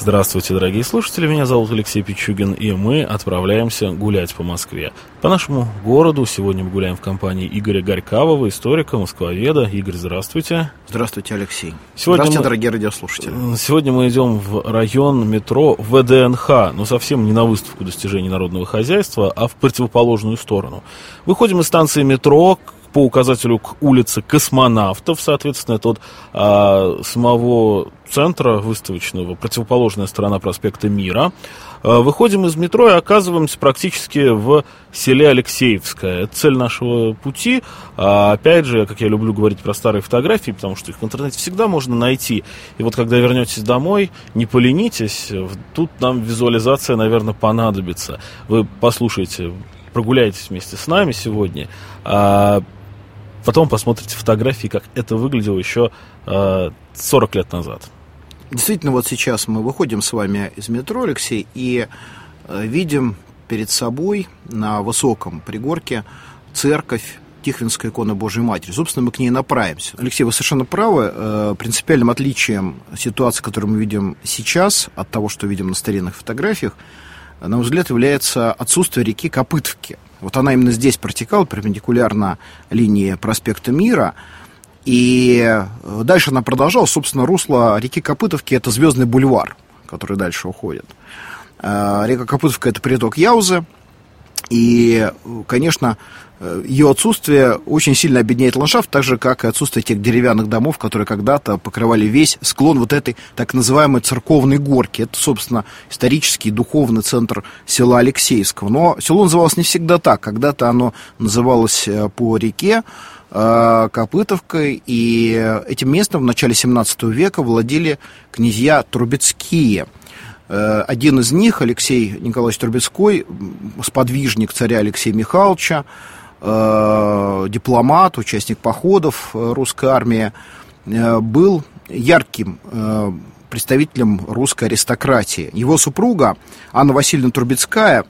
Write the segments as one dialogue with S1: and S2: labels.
S1: Здравствуйте, дорогие слушатели, меня зовут Алексей Пичугин, и мы отправляемся гулять по Москве. По нашему городу сегодня мы гуляем в компании Игоря Горькавого, историка, москвоведа. Игорь, здравствуйте.
S2: Здравствуйте, Алексей.
S1: Сегодня
S2: здравствуйте,
S1: мы...
S2: дорогие радиослушатели.
S1: Сегодня мы идем в район метро ВДНХ, но совсем не на выставку достижений народного хозяйства, а в противоположную сторону. Выходим из станции метро, по указателю к улице космонавтов, соответственно, это от а, самого центра выставочного, противоположная сторона проспекта Мира. А, выходим из метро и оказываемся практически в селе Алексеевское. Это цель нашего пути. А, опять же, как я люблю говорить про старые фотографии, потому что их в интернете всегда можно найти. И вот когда вернетесь домой, не поленитесь, тут нам визуализация, наверное, понадобится. Вы послушайте прогуляйтесь вместе с нами сегодня. Потом посмотрите фотографии, как это выглядело еще э, 40 лет назад.
S2: Действительно, вот сейчас мы выходим с вами из метро, Алексей, и э, видим перед собой на высоком пригорке церковь Тихвинской иконы Божьей Матери. Собственно, мы к ней направимся. Алексей, вы совершенно правы. Э, принципиальным отличием ситуации, которую мы видим сейчас, от того, что видим на старинных фотографиях, на мой взгляд, является отсутствие реки Копытовки – вот она именно здесь протекала, перпендикулярно линии проспекта Мира. И э, дальше она продолжала, собственно, русло реки Копытовки, это Звездный бульвар, который дальше уходит. Э, река Копытовка – это приток Яузы, и, конечно, ее отсутствие очень сильно объединяет ландшафт, так же, как и отсутствие тех деревянных домов, которые когда-то покрывали весь склон вот этой так называемой церковной горки. Это, собственно, исторический духовный центр села Алексейского. Но село называлось не всегда так. Когда-то оно называлось э, по реке, э, Копытовкой, и этим местом в начале 17 века владели князья Трубецкие – Э, один из них, Алексей Николаевич Трубецкой, сподвижник царя Алексея Михайловича, э, дипломат, участник походов э, русской армии, был ярким представителем русской аристократии. Его супруга Анна Васильевна Трубецкая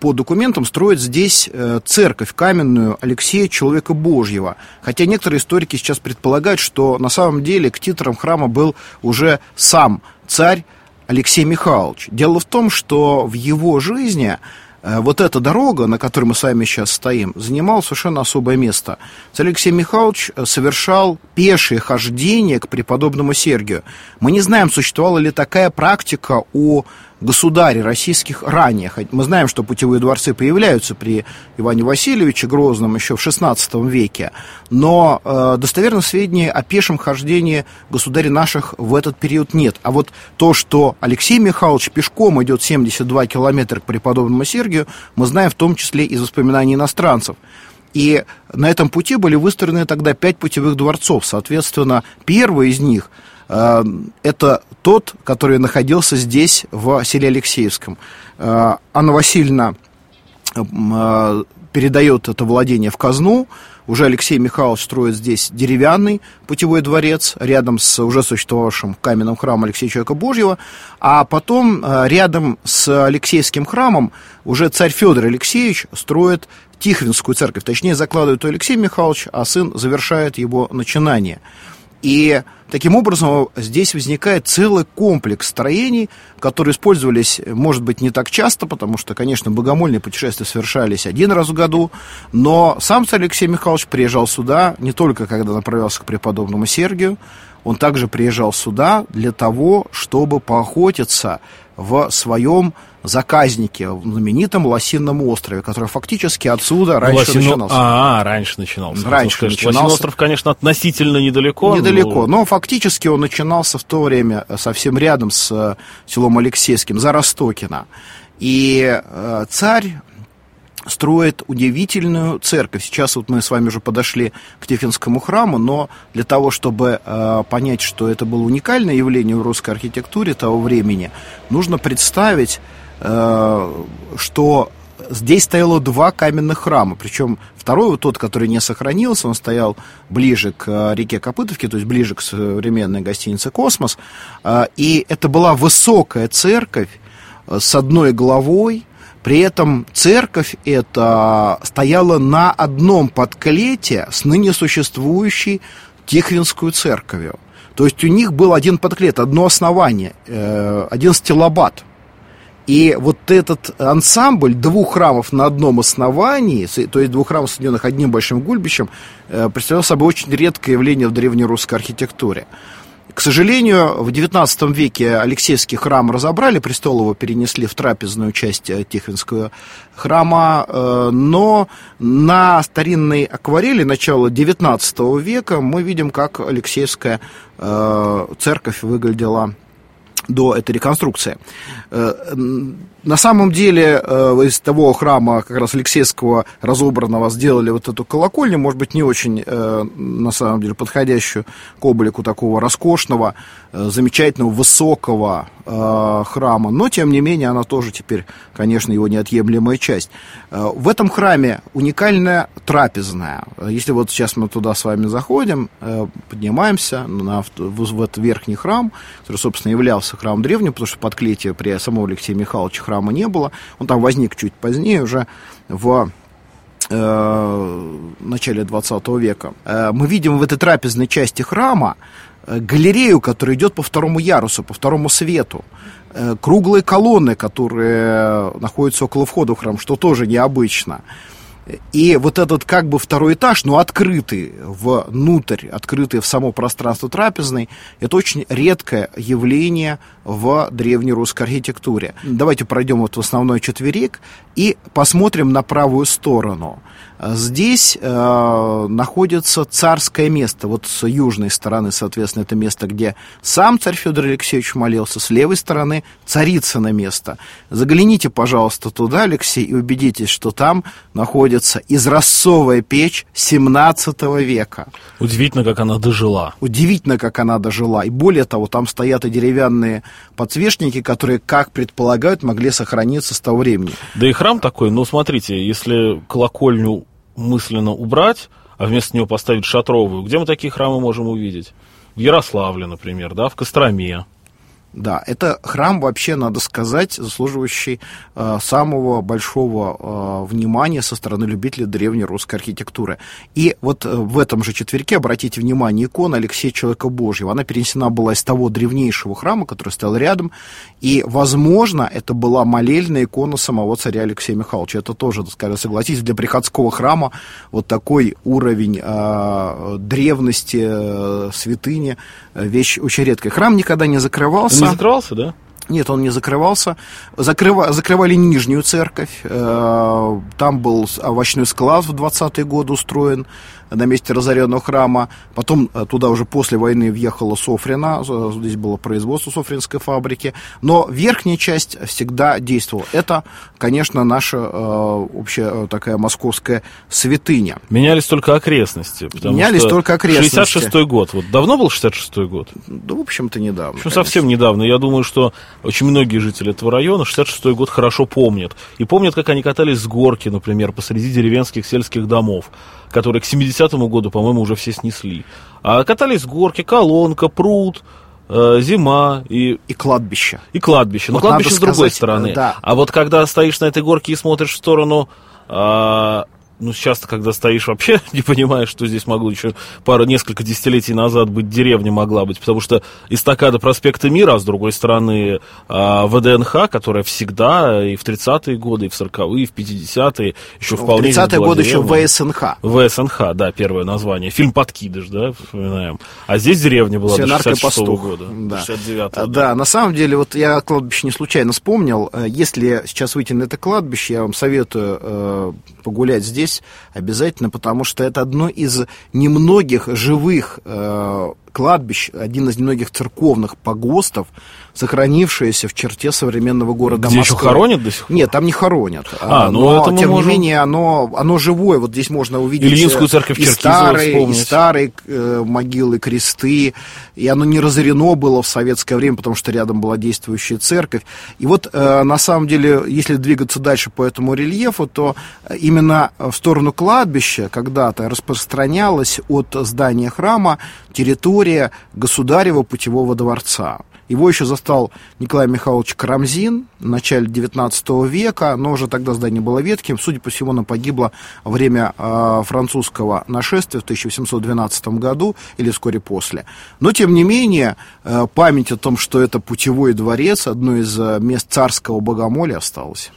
S2: по документам строит здесь церковь каменную Алексея Человека Божьего. Хотя некоторые историки сейчас предполагают, что на самом деле к титрам храма был уже сам царь Алексей Михайлович. Дело в том, что в его жизни э, вот эта дорога, на которой мы с вами сейчас стоим, занимала совершенно особое место. Алексей Михайлович э, совершал пешее хождение к преподобному Сергию. Мы не знаем, существовала ли такая практика у государей российских ранее. Мы знаем, что путевые дворцы появляются при Иване Васильевиче Грозном еще в XVI веке, но э, достоверных сведений о пешем хождении государей наших в этот период нет. А вот то, что Алексей Михайлович пешком идет 72 километра к преподобному Сергию, мы знаем в том числе из воспоминаний иностранцев. И на этом пути были выстроены тогда пять путевых дворцов. Соответственно, первый из них – это тот, который находился здесь, в селе Алексеевском. Э, Анна Васильевна э, передает это владение в казну. Уже Алексей Михайлович строит здесь деревянный путевой дворец рядом с уже существовавшим каменным храмом Алексея Человека Божьего. А потом рядом с Алексейским храмом уже царь Федор Алексеевич строит Тихвинскую церковь. Точнее, закладывает Алексей Михайлович, а сын завершает его начинание. И таким образом здесь возникает целый комплекс строений, которые использовались, может быть, не так часто, потому что, конечно, богомольные путешествия совершались один раз в году, но сам царь Алексей Михайлович приезжал сюда не только когда направлялся к преподобному Сергию, он также приезжал сюда для того, чтобы поохотиться в своем заказнике, в знаменитом Лосином острове, который фактически отсюда раньше Лосино... начинался.
S1: А, раньше начинался.
S2: Раньше сказать, начинался.
S1: Лосиный остров, конечно, относительно недалеко.
S2: Недалеко, но... но фактически он начинался в то время совсем рядом с э, селом Алексейским, за Ростокино. И э, царь строит удивительную церковь. Сейчас вот мы с вами уже подошли к Тихвинскому храму, но для того, чтобы э, понять, что это было уникальное явление в русской архитектуре того времени, нужно представить, э, что здесь стояло два каменных храма, причем второй, вот тот, который не сохранился, он стоял ближе к э, реке Копытовке, то есть ближе к современной гостинице «Космос», э, и это была высокая церковь э, с одной главой, при этом церковь эта стояла на одном подклете с ныне существующей Тихвинскую церковью. То есть у них был один подклет, одно основание, один стилобат – и вот этот ансамбль двух храмов на одном основании, то есть двух храмов, соединенных одним большим гульбищем, э, представлял собой очень редкое явление в древнерусской архитектуре. К сожалению, в XIX веке Алексеевский храм разобрали, Престолово перенесли в трапезную часть э, Тихвинского храма, э, но на старинной акварели начала XIX века мы видим, как Алексеевская церковь выглядела до этой реконструкции. Э, на самом деле э, из того храма как раз Алексеевского разобранного сделали вот эту колокольню, может быть, не очень э, на самом деле подходящую к облику такого роскошного, замечательного, высокого храма, но тем не менее она тоже теперь, конечно, его неотъемлемая часть. В этом храме уникальная трапезная. Если вот сейчас мы туда с вами заходим, поднимаемся на, в, в этот верхний храм, который, собственно, являлся храмом древним, потому что под клетие при самого Алексея Михайловича храма не было. Он там возник чуть позднее, уже в э, начале 20 века. Э, мы видим в этой трапезной части храма э, галерею, которая идет по второму ярусу, по второму свету. Э, круглые колонны, которые находятся около входа в храм, что тоже необычно. И вот этот как бы второй этаж, но открытый внутрь, открытый в само пространство трапезной, это очень редкое явление в древней русской архитектуре. Давайте пройдем вот в основной четверик и посмотрим на правую сторону. Здесь э, находится царское место. Вот с южной стороны, соответственно, это место, где сам царь Федор Алексеевич молился. С левой стороны царица на место. Загляните, пожалуйста, туда, Алексей, и убедитесь, что там находится изразцовая печь 17 века.
S1: Удивительно, как она дожила.
S2: Удивительно, как она дожила. И более того, там стоят и деревянные подсвечники, которые, как предполагают, могли сохраниться с того времени.
S1: Да и храм такой, ну, смотрите, если колокольню мысленно убрать, а вместо него поставить шатровую, где мы такие храмы можем увидеть? В Ярославле, например, да, в Костроме.
S2: Да, это храм вообще, надо сказать, заслуживающий э, самого большого э, внимания со стороны любителей древней русской архитектуры. И вот э, в этом же четверке, обратите внимание, икона Алексея Человека Божьего, она перенесена была из того древнейшего храма, который стоял рядом, и, возможно, это была молельная икона самого царя Алексея Михайловича. Это тоже, скажем, согласитесь, для приходского храма вот такой уровень э, древности, э, святыни, э, вещь очень редкая. Храм никогда не закрывался,
S1: не закрывался, да?
S2: Нет, он не закрывался. Закрыва, закрывали нижнюю церковь. Э, там был овощной склад в 20-е годы устроен на месте разоренного храма. Потом э, туда уже после войны въехала Софрина, здесь было производство Софринской фабрики. Но верхняя часть всегда действовала. Это, конечно, наша э, общая такая московская святыня.
S1: Менялись только окрестности.
S2: Менялись только окрестности.
S1: 66-й год. Вот давно был 66-й год?
S2: Да, в общем-то, недавно.
S1: Ну, совсем недавно. Я думаю, что очень многие жители этого района 66-й год хорошо помнят. И помнят, как они катались с горки, например, посреди деревенских сельских домов которые к 70-му году, по-моему, уже все снесли. А катались с горки, колонка, пруд, э, зима и...
S2: И кладбище.
S1: И кладбище. Но вот кладбище с другой стороны. Да. А вот когда стоишь на этой горке и смотришь в сторону э, ну, сейчас когда стоишь, вообще не понимаешь, что здесь могло еще пару, несколько десятилетий назад быть деревня могла быть, потому что эстакада проспекта Мира, а с другой стороны а, ВДНХ, которая всегда и в 30-е годы, и в 40-е, и в 50-е еще вполне...
S2: В 30-е годы еще ВСНХ.
S1: ВСНХ, да, первое название. Фильм «Подкидыш», да, вспоминаем. А здесь деревня была до 66 -го года,
S2: да. 69 -го. Да, на самом деле, вот я кладбище не случайно вспомнил. Э, если сейчас выйти на это кладбище, я вам советую э, погулять здесь обязательно, потому что это одно из немногих живых э, кладбище, один из немногих церковных погостов, сохранившееся в черте современного города
S1: Где
S2: Москвы.
S1: еще хоронят до сих пор?
S2: Нет, там не хоронят.
S1: А, ну
S2: но,
S1: это
S2: тем
S1: можем-
S2: не менее, оно, оно живое. Вот здесь можно увидеть
S1: Ильинскую
S2: э,
S1: церковь
S2: и старые, и старые э, могилы, кресты. И оно не разорено было в советское время, потому что рядом была действующая церковь. И вот, э, на самом деле, если двигаться дальше по этому рельефу, то именно в сторону кладбища когда-то распространялась от здания храма территория государева путевого дворца. Его еще застал Николай Михайлович Карамзин в начале XIX века, но уже тогда здание было ветхим. Судя по всему, оно погибло во время э, французского нашествия в 1812 году или вскоре после. Но, тем не менее, э, память о том, что это путевой дворец, одно из э, мест царского богомолия, осталась.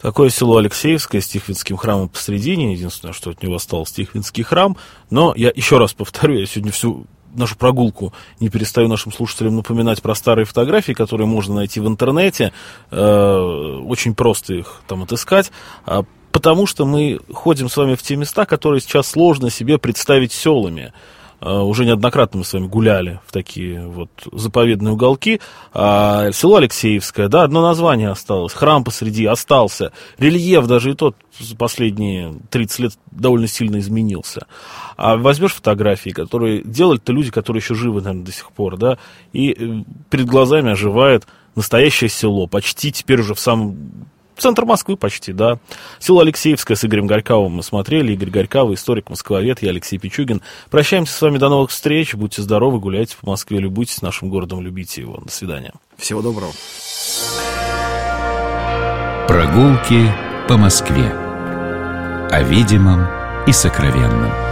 S1: Такое село Алексеевское с Тихвинским храмом посредине. Единственное, что от него остался Тихвинский храм. Но я еще раз повторю, я сегодня всю нашу прогулку не перестаю нашим слушателям напоминать про старые фотографии, которые можно найти в интернете. Э, очень просто их там отыскать. А, Потому что мы ходим с вами в те места, которые сейчас сложно себе представить селами. Э, Уже неоднократно мы с вами гуляли в такие вот заповедные уголки. А село Алексеевское, да, одно название осталось. Храм посреди остался. Рельеф даже и тот за последние 30 лет довольно сильно изменился. А возьмешь фотографии, которые делали-то люди, которые еще живы, наверное, до сих пор, да, и э, перед глазами оживает настоящее село, почти теперь уже в самом Центр Москвы почти, да. Село Алексеевское с Игорем Горьковым мы смотрели. Игорь Горьков, историк, москвовед, я Алексей Пичугин. Прощаемся с вами до новых встреч. Будьте здоровы, гуляйте по Москве, любуйтесь нашим городом, любите его. До свидания.
S2: Всего доброго.
S3: Прогулки по Москве. О видимом и сокровенном.